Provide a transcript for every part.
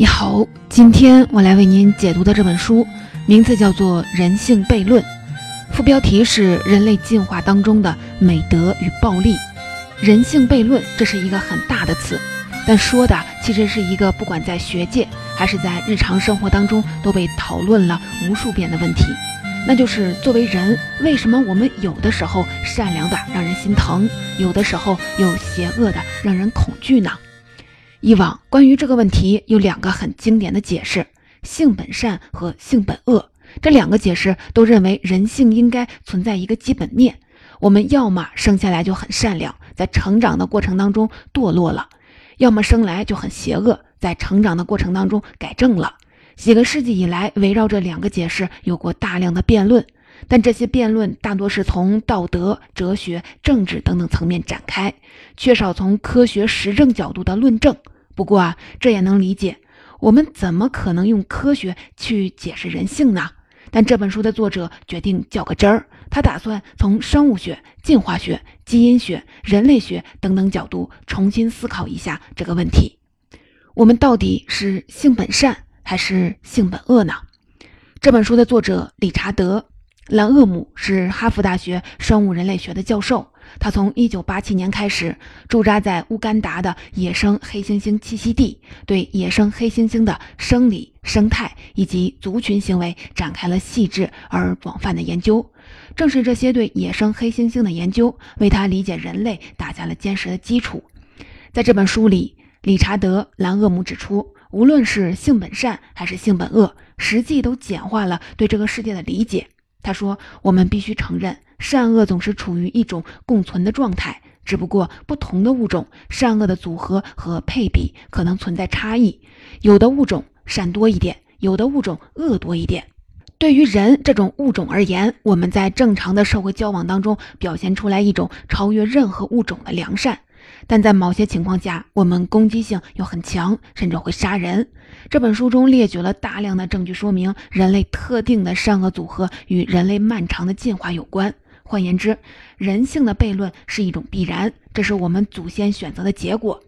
你好，今天我来为您解读的这本书名字叫做《人性悖论》，副标题是“人类进化当中的美德与暴力”。人性悖论这是一个很大的词，但说的其实是一个不管在学界还是在日常生活当中都被讨论了无数遍的问题，那就是作为人，为什么我们有的时候善良的让人心疼，有的时候又邪恶的让人恐惧呢？以往关于这个问题有两个很经典的解释：性本善和性本恶。这两个解释都认为人性应该存在一个基本面，我们要么生下来就很善良，在成长的过程当中堕落了；要么生来就很邪恶，在成长的过程当中改正了。几个世纪以来，围绕这两个解释有过大量的辩论。但这些辩论大多是从道德、哲学、政治等等层面展开，缺少从科学实证角度的论证。不过啊，这也能理解，我们怎么可能用科学去解释人性呢？但这本书的作者决定较个真儿，他打算从生物学、进化学、基因学、人类学等等角度重新思考一下这个问题：我们到底是性本善还是性本恶呢？这本书的作者理查德。兰厄姆是哈佛大学生物人类学的教授，他从1987年开始驻扎在乌干达的野生黑猩猩栖息地，对野生黑猩猩的生理、生态以及族群行为展开了细致而广泛的研究。正是这些对野生黑猩猩的研究，为他理解人类打下了坚实的基础。在这本书里，理查德·兰厄姆指出，无论是性本善还是性本恶，实际都简化了对这个世界的理解。他说：“我们必须承认，善恶总是处于一种共存的状态，只不过不同的物种善恶的组合和配比可能存在差异。有的物种善多一点，有的物种恶多一点。对于人这种物种而言，我们在正常的社会交往当中表现出来一种超越任何物种的良善。”但在某些情况下，我们攻击性又很强，甚至会杀人。这本书中列举了大量的证据，说明人类特定的善恶组合与人类漫长的进化有关。换言之，人性的悖论是一种必然，这是我们祖先选择的结果。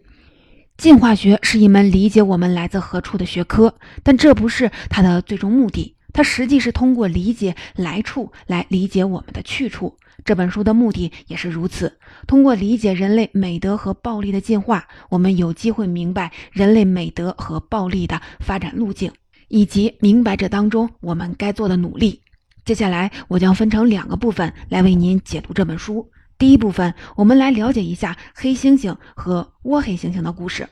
进化学是一门理解我们来自何处的学科，但这不是它的最终目的。它实际是通过理解来处来理解我们的去处。这本书的目的也是如此。通过理解人类美德和暴力的进化，我们有机会明白人类美德和暴力的发展路径，以及明白这当中我们该做的努力。接下来，我将分成两个部分来为您解读这本书。第一部分，我们来了解一下黑猩猩和倭黑猩猩的故事。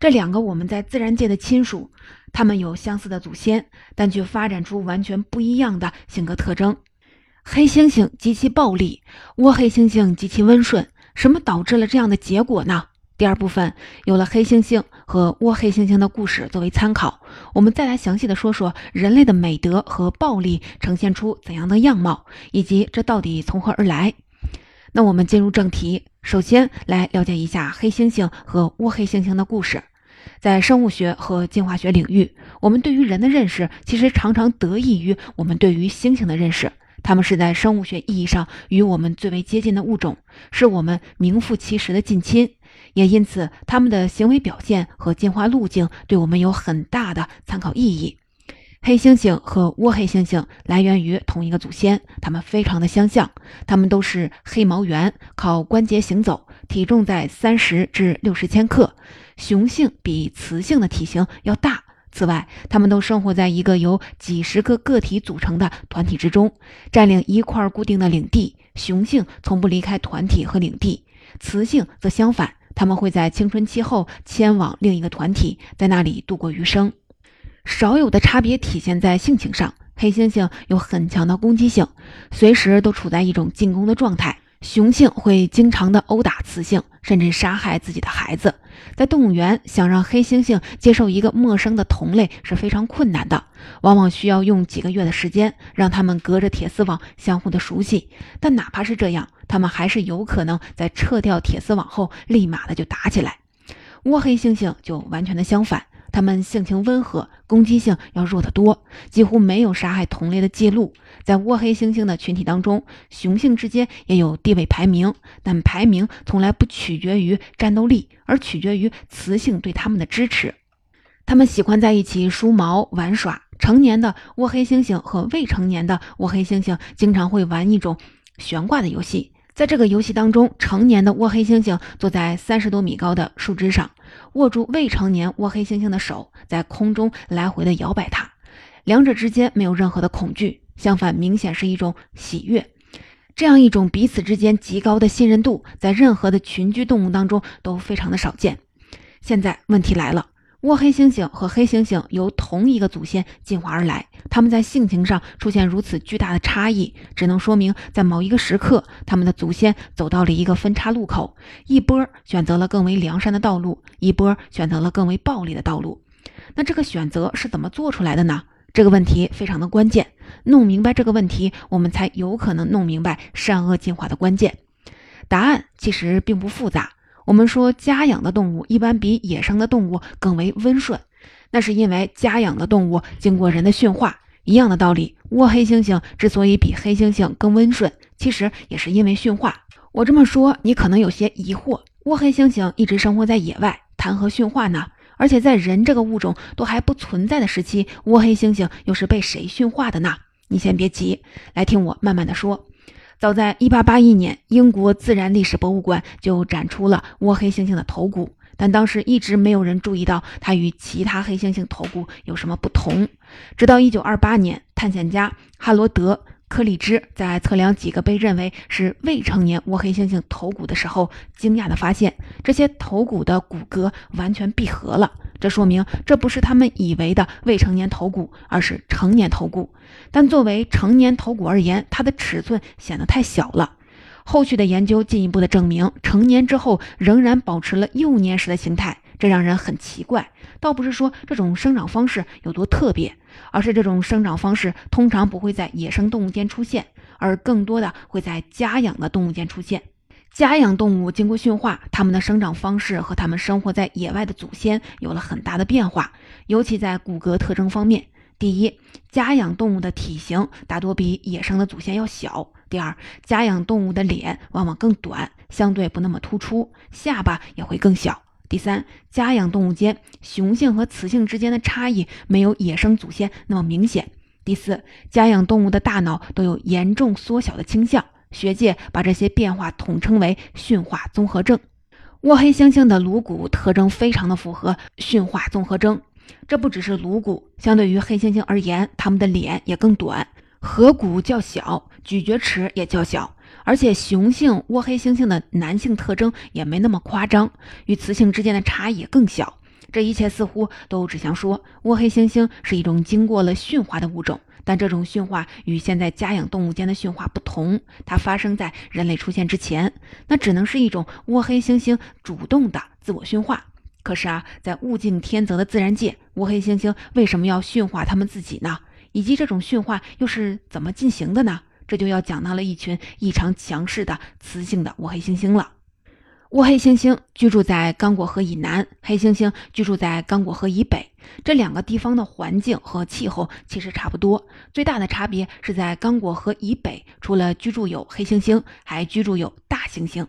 这两个我们在自然界的亲属，他们有相似的祖先，但却发展出完全不一样的性格特征。黑猩猩极其暴力，倭黑猩猩极其温顺。什么导致了这样的结果呢？第二部分有了黑猩猩和倭黑猩猩的故事作为参考，我们再来详细的说说人类的美德和暴力呈现出怎样的样貌，以及这到底从何而来。那我们进入正题，首先来了解一下黑猩猩和倭黑猩猩的故事。在生物学和进化学领域，我们对于人的认识其实常常得益于我们对于猩猩的认识。它们是在生物学意义上与我们最为接近的物种，是我们名副其实的近亲，也因此它们的行为表现和进化路径对我们有很大的参考意义。黑猩猩和倭黑猩猩来源于同一个祖先，它们非常的相像，它们都是黑毛猿，靠关节行走，体重在三十至六十千克，雄性比雌性的体型要大。此外，它们都生活在一个由几十个个体组成的团体之中，占领一块固定的领地。雄性从不离开团体和领地，雌性则相反，它们会在青春期后迁往另一个团体，在那里度过余生。少有的差别体现在性情上，黑猩猩有很强的攻击性，随时都处在一种进攻的状态。雄性会经常的殴打雌性，甚至杀害自己的孩子。在动物园，想让黑猩猩接受一个陌生的同类是非常困难的，往往需要用几个月的时间，让他们隔着铁丝网相互的熟悉。但哪怕是这样，他们还是有可能在撤掉铁丝网后，立马的就打起来。窝黑猩猩就完全的相反。它们性情温和，攻击性要弱得多，几乎没有杀害同类的记录。在倭黑猩猩的群体当中，雄性之间也有地位排名，但排名从来不取决于战斗力，而取决于雌性对他们的支持。它们喜欢在一起梳毛玩耍。成年的倭黑猩猩和未成年的倭黑猩猩经常会玩一种悬挂的游戏。在这个游戏当中，成年的倭黑猩猩坐在三十多米高的树枝上，握住未成年倭黑猩猩的手，在空中来回的摇摆它。两者之间没有任何的恐惧，相反，明显是一种喜悦。这样一种彼此之间极高的信任度，在任何的群居动物当中都非常的少见。现在问题来了。倭黑猩猩和黑猩猩由同一个祖先进化而来，它们在性情上出现如此巨大的差异，只能说明在某一个时刻，它们的祖先走到了一个分叉路口，一波选择了更为良善的道路，一波选择了更为暴力的道路。那这个选择是怎么做出来的呢？这个问题非常的关键。弄明白这个问题，我们才有可能弄明白善恶进化的关键。答案其实并不复杂。我们说家养的动物一般比野生的动物更为温顺，那是因为家养的动物经过人的驯化。一样的道理，倭黑猩猩之所以比黑猩猩更温顺，其实也是因为驯化。我这么说，你可能有些疑惑：倭黑猩猩一直生活在野外，谈何驯化呢？而且在人这个物种都还不存在的时期，倭黑猩猩又是被谁驯化的呢？你先别急，来听我慢慢的说。早在1881年，英国自然历史博物馆就展出了倭黑猩猩的头骨，但当时一直没有人注意到它与其他黑猩猩头骨有什么不同。直到1928年，探险家哈罗德·科里兹在测量几个被认为是未成年倭黑猩猩头骨的时候，惊讶地发现，这些头骨的骨骼完全闭合了。这说明这不是他们以为的未成年头骨，而是成年头骨。但作为成年头骨而言，它的尺寸显得太小了。后续的研究进一步的证明，成年之后仍然保持了幼年时的形态，这让人很奇怪。倒不是说这种生长方式有多特别，而是这种生长方式通常不会在野生动物间出现，而更多的会在家养的动物间出现。家养动物经过驯化，它们的生长方式和它们生活在野外的祖先有了很大的变化，尤其在骨骼特征方面。第一，家养动物的体型大多比野生的祖先要小；第二，家养动物的脸往往更短，相对不那么突出，下巴也会更小；第三，家养动物间雄性和雌性之间的差异没有野生祖先那么明显；第四，家养动物的大脑都有严重缩小的倾向。学界把这些变化统称为驯化综合症。倭黑猩猩的颅骨特征非常的符合驯化综合征。这不只是颅骨，相对于黑猩猩而言，它们的脸也更短，颌骨较小，咀嚼齿也较小，而且雄性倭黑猩猩的男性特征也没那么夸张，与雌性之间的差异更小。这一切似乎都指向说，倭黑猩猩是一种经过了驯化的物种。但这种驯化与现在家养动物间的驯化不同，它发生在人类出现之前，那只能是一种倭黑猩猩主动的自我驯化。可是啊，在物竞天择的自然界，倭黑猩猩为什么要驯化它们自己呢？以及这种驯化又是怎么进行的呢？这就要讲到了一群异常强势的雌性的倭黑猩猩了。倭黑猩猩居住在刚果河以南，黑猩猩居住在刚果河以北。这两个地方的环境和气候其实差不多，最大的差别是在刚果河以北，除了居住有黑猩猩，还居住有大猩猩。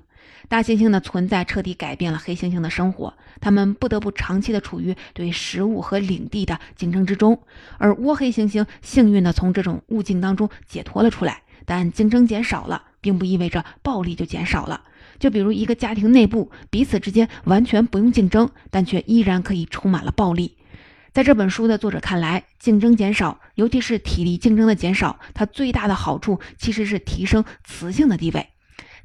大猩猩的存在彻底改变了黑猩猩的生活，它们不得不长期的处于对食物和领地的竞争之中。而倭黑猩猩幸运的从这种物竞当中解脱了出来，但竞争减少了，并不意味着暴力就减少了。就比如一个家庭内部彼此之间完全不用竞争，但却依然可以充满了暴力。在这本书的作者看来，竞争减少，尤其是体力竞争的减少，它最大的好处其实是提升雌性的地位。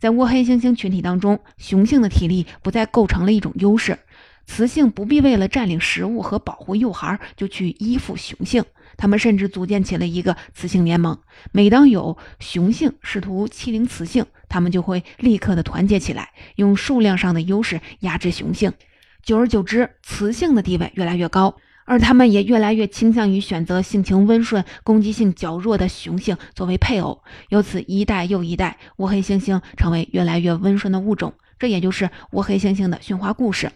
在倭黑猩猩群体当中，雄性的体力不再构成了一种优势，雌性不必为了占领食物和保护幼孩就去依附雄性。他们甚至组建起了一个雌性联盟。每当有雄性试图欺凌雌性，他们就会立刻的团结起来，用数量上的优势压制雄性。久而久之，雌性的地位越来越高，而他们也越来越倾向于选择性情温顺、攻击性较弱的雄性作为配偶。由此，一代又一代倭黑猩猩成为越来越温顺的物种。这也就是倭黑猩猩的驯化故事。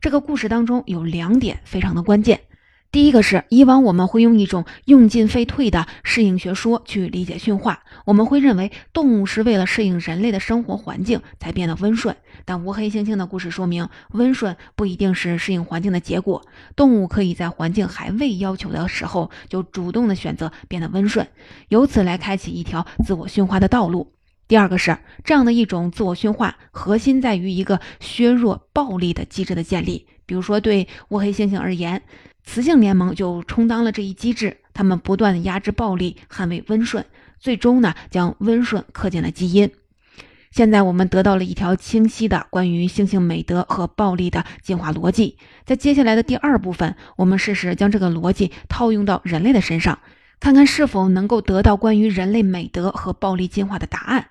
这个故事当中有两点非常的关键。第一个是，以往我们会用一种用进废退的适应学说去理解驯化，我们会认为动物是为了适应人类的生活环境才变得温顺。但乌黑猩猩的故事说明，温顺不一定是适应环境的结果，动物可以在环境还未要求的时候就主动的选择变得温顺，由此来开启一条自我驯化的道路。第二个是，这样的一种自我驯化，核心在于一个削弱暴力的机制的建立。比如说，对乌黑猩猩而言。雌性联盟就充当了这一机制，他们不断的压制暴力，捍卫温顺，最终呢将温顺刻进了基因。现在我们得到了一条清晰的关于猩猩美德和暴力的进化逻辑。在接下来的第二部分，我们试试将这个逻辑套用到人类的身上，看看是否能够得到关于人类美德和暴力进化的答案。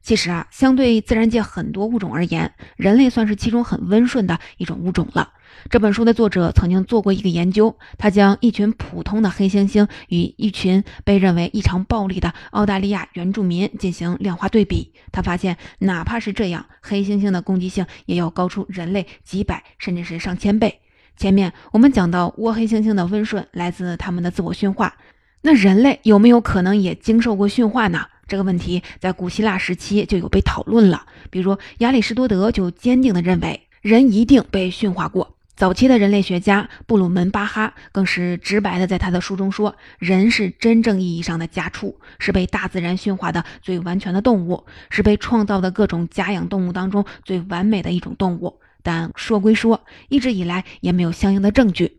其实啊，相对自然界很多物种而言，人类算是其中很温顺的一种物种了。这本书的作者曾经做过一个研究，他将一群普通的黑猩猩与一群被认为异常暴力的澳大利亚原住民进行量化对比。他发现，哪怕是这样，黑猩猩的攻击性也要高出人类几百甚至是上千倍。前面我们讲到，倭黑猩猩的温顺来自他们的自我驯化，那人类有没有可能也经受过驯化呢？这个问题在古希腊时期就有被讨论了，比如亚里士多德就坚定地认为人一定被驯化过。早期的人类学家布鲁门巴哈更是直白的在他的书中说，人是真正意义上的家畜，是被大自然驯化的最完全的动物，是被创造的各种家养动物当中最完美的一种动物。但说归说，一直以来也没有相应的证据。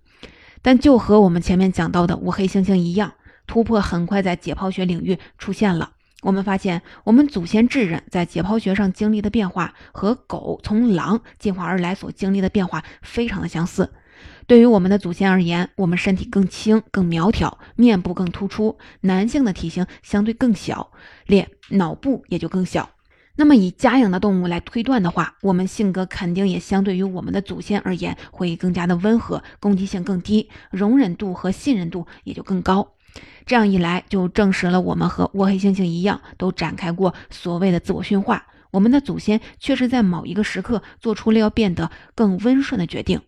但就和我们前面讲到的五黑猩猩一样，突破很快在解剖学领域出现了。我们发现，我们祖先智人在解剖学上经历的变化，和狗从狼进化而来所经历的变化非常的相似。对于我们的祖先而言，我们身体更轻、更苗条，面部更突出，男性的体型相对更小，脸、脑部也就更小。那么，以家养的动物来推断的话，我们性格肯定也相对于我们的祖先而言，会更加的温和，攻击性更低，容忍度和信任度也就更高。这样一来，就证实了我们和倭黑猩猩一样，都展开过所谓的自我驯化。我们的祖先确实在某一个时刻做出了要变得更温顺的决定。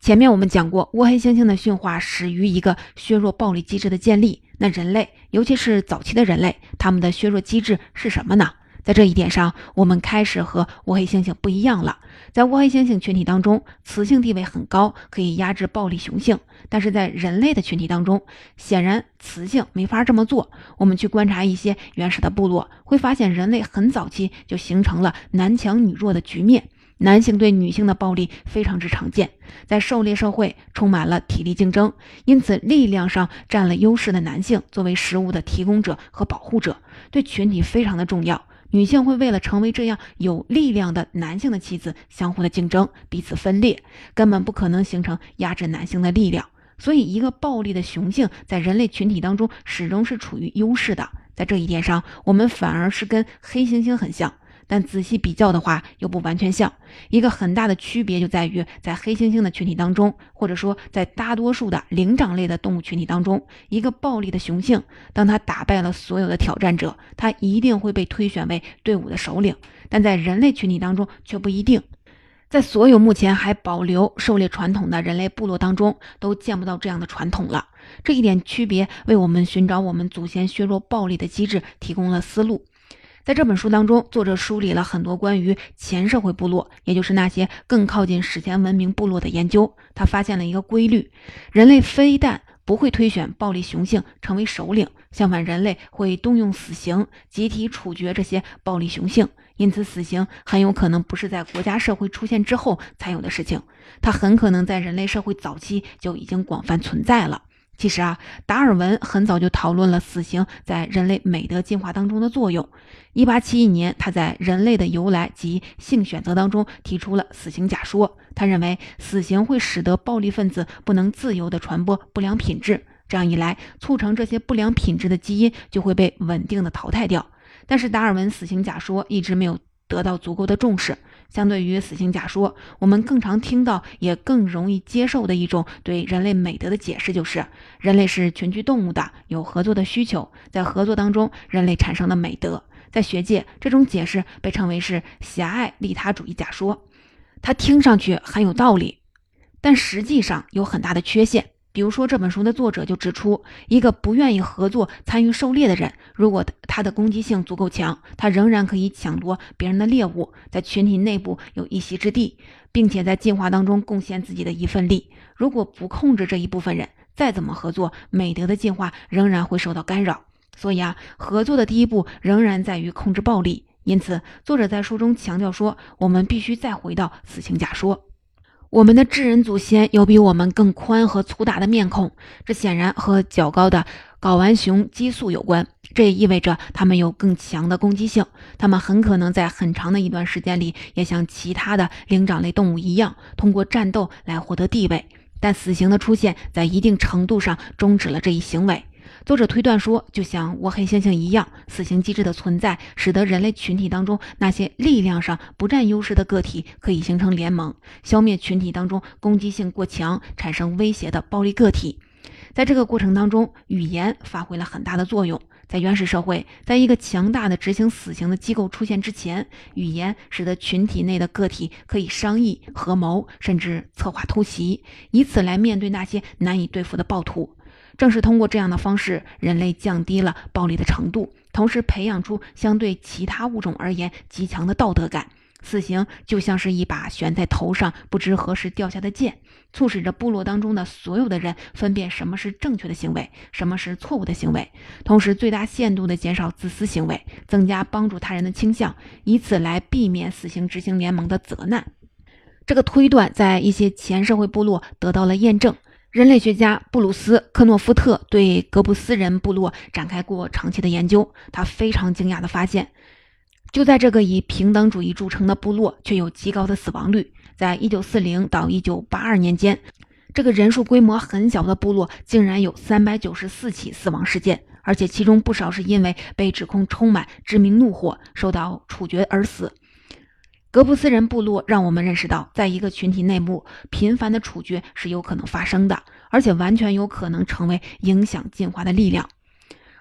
前面我们讲过，倭黑猩猩的驯化始于一个削弱暴力机制的建立。那人类，尤其是早期的人类，他们的削弱机制是什么呢？在这一点上，我们开始和乌黑猩猩不一样了。在乌黑猩猩群体当中，雌性地位很高，可以压制暴力雄性；但是在人类的群体当中，显然雌性没法这么做。我们去观察一些原始的部落，会发现人类很早期就形成了男强女弱的局面，男性对女性的暴力非常之常见。在狩猎社会，充满了体力竞争，因此力量上占了优势的男性，作为食物的提供者和保护者，对群体非常的重要。女性会为了成为这样有力量的男性的妻子，相互的竞争，彼此分裂，根本不可能形成压制男性的力量。所以，一个暴力的雄性在人类群体当中始终是处于优势的。在这一点上，我们反而是跟黑猩猩很像。但仔细比较的话，又不完全像。一个很大的区别就在于，在黑猩猩的群体当中，或者说在大多数的灵长类的动物群体当中，一个暴力的雄性，当他打败了所有的挑战者，他一定会被推选为队伍的首领。但在人类群体当中却不一定，在所有目前还保留狩猎传统的人类部落当中，都见不到这样的传统了。这一点区别为我们寻找我们祖先削弱暴力的机制提供了思路。在这本书当中，作者梳理了很多关于前社会部落，也就是那些更靠近史前文明部落的研究。他发现了一个规律：人类非但不会推选暴力雄性成为首领，相反，人类会动用死刑，集体处决这些暴力雄性。因此，死刑很有可能不是在国家社会出现之后才有的事情，它很可能在人类社会早期就已经广泛存在了。其实啊，达尔文很早就讨论了死刑在人类美德进化当中的作用。一八七一年，他在《人类的由来及性选择》当中提出了死刑假说。他认为死刑会使得暴力分子不能自由地传播不良品质，这样一来，促成这些不良品质的基因就会被稳定的淘汰掉。但是，达尔文死刑假说一直没有得到足够的重视。相对于死刑假说，我们更常听到也更容易接受的一种对人类美德的解释，就是人类是群居动物的，有合作的需求，在合作当中，人类产生的美德。在学界，这种解释被称为是狭隘利他主义假说。它听上去很有道理，但实际上有很大的缺陷。比如说，这本书的作者就指出，一个不愿意合作、参与狩猎的人，如果他的攻击性足够强，他仍然可以抢夺别人的猎物，在群体内部有一席之地，并且在进化当中贡献自己的一份力。如果不控制这一部分人，再怎么合作，美德的进化仍然会受到干扰。所以啊，合作的第一步仍然在于控制暴力。因此，作者在书中强调说，我们必须再回到死刑假说。我们的智人祖先有比我们更宽和粗大的面孔，这显然和较高的睾丸雄激素有关。这也意味着他们有更强的攻击性，他们很可能在很长的一段时间里也像其他的灵长类动物一样，通过战斗来获得地位。但死刑的出现，在一定程度上终止了这一行为。作者推断说，就像我黑猩猩一样，死刑机制的存在使得人类群体当中那些力量上不占优势的个体可以形成联盟，消灭群体当中攻击性过强、产生威胁的暴力个体。在这个过程当中，语言发挥了很大的作用。在原始社会，在一个强大的执行死刑的机构出现之前，语言使得群体内的个体可以商议、合谋，甚至策划偷袭，以此来面对那些难以对付的暴徒。正是通过这样的方式，人类降低了暴力的程度，同时培养出相对其他物种而言极强的道德感。死刑就像是一把悬在头上不知何时掉下的剑，促使着部落当中的所有的人分辨什么是正确的行为，什么是错误的行为，同时最大限度地减少自私行为，增加帮助他人的倾向，以此来避免死刑执行联盟的责难。这个推断在一些前社会部落得到了验证。人类学家布鲁斯·科诺夫特对格布斯人部落展开过长期的研究，他非常惊讶地发现，就在这个以平等主义著称的部落，却有极高的死亡率。在一九四零到一九八二年间，这个人数规模很小的部落竟然有三百九十四起死亡事件，而且其中不少是因为被指控充满致命怒火，受到处决而死。格布斯人部落让我们认识到，在一个群体内部，频繁的处决是有可能发生的，而且完全有可能成为影响进化的力量。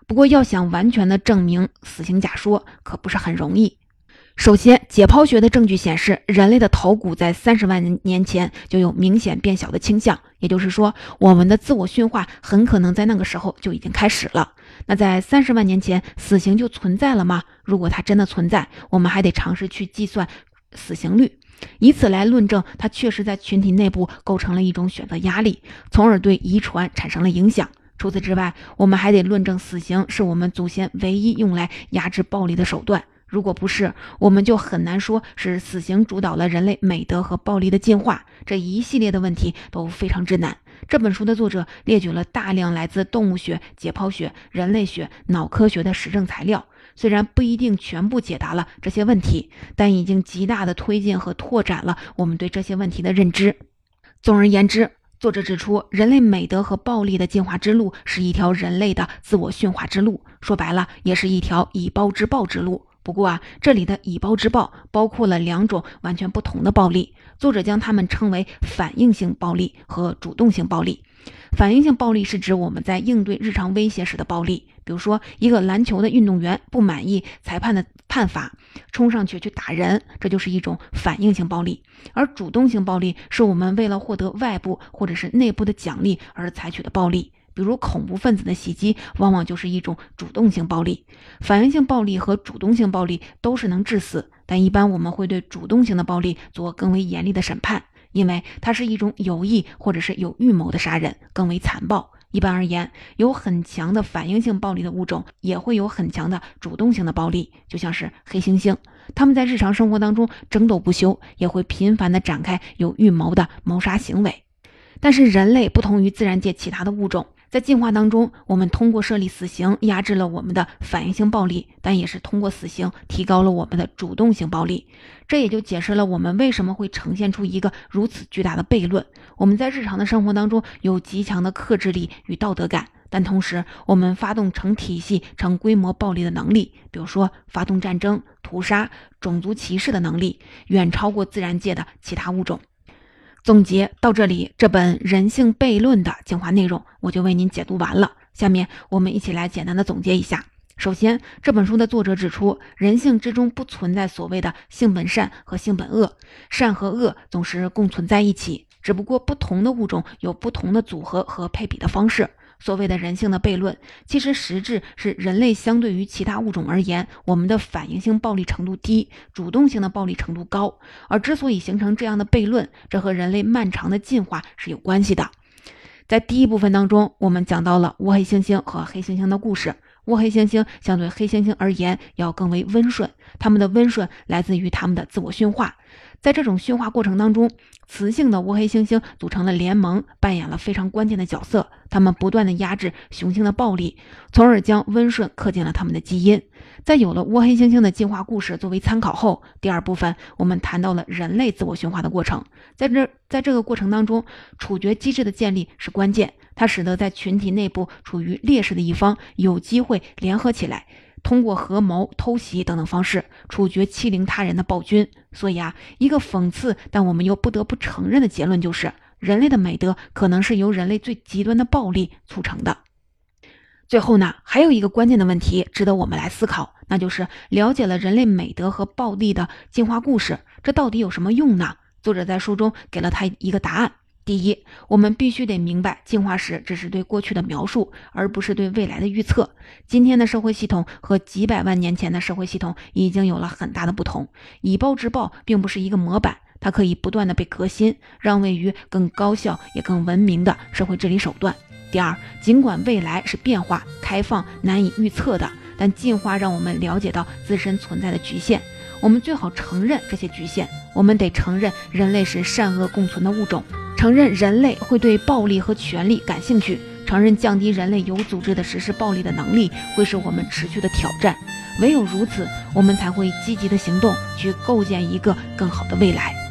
不过，要想完全的证明死刑假说，可不是很容易。首先，解剖学的证据显示，人类的头骨在三十万年前就有明显变小的倾向，也就是说，我们的自我驯化很可能在那个时候就已经开始了。那在三十万年前，死刑就存在了吗？如果它真的存在，我们还得尝试去计算。死刑率，以此来论证它确实在群体内部构成了一种选择压力，从而对遗传产生了影响。除此之外，我们还得论证死刑是我们祖先唯一用来压制暴力的手段。如果不是，我们就很难说是死刑主导了人类美德和暴力的进化。这一系列的问题都非常之难。这本书的作者列举了大量来自动物学、解剖学、人类学、脑科学的实证材料。虽然不一定全部解答了这些问题，但已经极大的推进和拓展了我们对这些问题的认知。总而言之，作者指出，人类美德和暴力的进化之路是一条人类的自我驯化之路，说白了，也是一条以暴制暴之路。不过啊，这里的以暴制暴包括了两种完全不同的暴力，作者将它们称为反应性暴力和主动性暴力。反应性暴力是指我们在应对日常威胁时的暴力，比如说一个篮球的运动员不满意裁判的判罚，冲上去去打人，这就是一种反应性暴力。而主动性暴力是我们为了获得外部或者是内部的奖励而采取的暴力，比如恐怖分子的袭击，往往就是一种主动性暴力。反应性暴力和主动性暴力都是能致死，但一般我们会对主动性的暴力做更为严厉的审判。因为它是一种有意或者是有预谋的杀人，更为残暴。一般而言，有很强的反应性暴力的物种也会有很强的主动性的暴力，就像是黑猩猩，他们在日常生活当中争斗不休，也会频繁地展开有预谋的谋杀行为。但是人类不同于自然界其他的物种。在进化当中，我们通过设立死刑压制了我们的反应性暴力，但也是通过死刑提高了我们的主动性暴力。这也就解释了我们为什么会呈现出一个如此巨大的悖论。我们在日常的生活当中有极强的克制力与道德感，但同时我们发动成体系、成规模暴力的能力，比如说发动战争、屠杀、种族歧视的能力，远超过自然界的其他物种。总结到这里，这本《人性悖论》的精华内容我就为您解读完了。下面我们一起来简单的总结一下。首先，这本书的作者指出，人性之中不存在所谓的性本善和性本恶，善和恶总是共存在一起。只不过不同的物种有不同的组合和配比的方式。所谓的人性的悖论，其实实质是人类相对于其他物种而言，我们的反应性暴力程度低，主动性的暴力程度高。而之所以形成这样的悖论，这和人类漫长的进化是有关系的。在第一部分当中，我们讲到了乌黑猩猩和黑猩猩的故事。乌黑猩猩相对黑猩猩而言要更为温顺，它们的温顺来自于它们的自我驯化。在这种驯化过程当中，雌性的乌黑猩猩组成了联盟，扮演了非常关键的角色。它们不断的压制雄性的暴力，从而将温顺刻进了它们的基因。在有了乌黑猩猩的进化故事作为参考后，第二部分我们谈到了人类自我驯化的过程。在这，在这个过程当中，处决机制的建立是关键，它使得在群体内部处于劣势的一方有机会联合起来。通过合谋、偷袭等等方式处决欺凌他人的暴君。所以啊，一个讽刺但我们又不得不承认的结论就是：人类的美德可能是由人类最极端的暴力促成的。最后呢，还有一个关键的问题值得我们来思考，那就是了解了人类美德和暴力的进化故事，这到底有什么用呢？作者在书中给了他一个答案。第一，我们必须得明白，进化史只是对过去的描述，而不是对未来的预测。今天的社会系统和几百万年前的社会系统已经有了很大的不同。以暴制暴并不是一个模板，它可以不断的被革新，让位于更高效也更文明的社会治理手段。第二，尽管未来是变化、开放、难以预测的，但进化让我们了解到自身存在的局限。我们最好承认这些局限。我们得承认，人类是善恶共存的物种。承认人类会对暴力和权力感兴趣，承认降低人类有组织的实施暴力的能力会是我们持续的挑战。唯有如此，我们才会积极的行动，去构建一个更好的未来。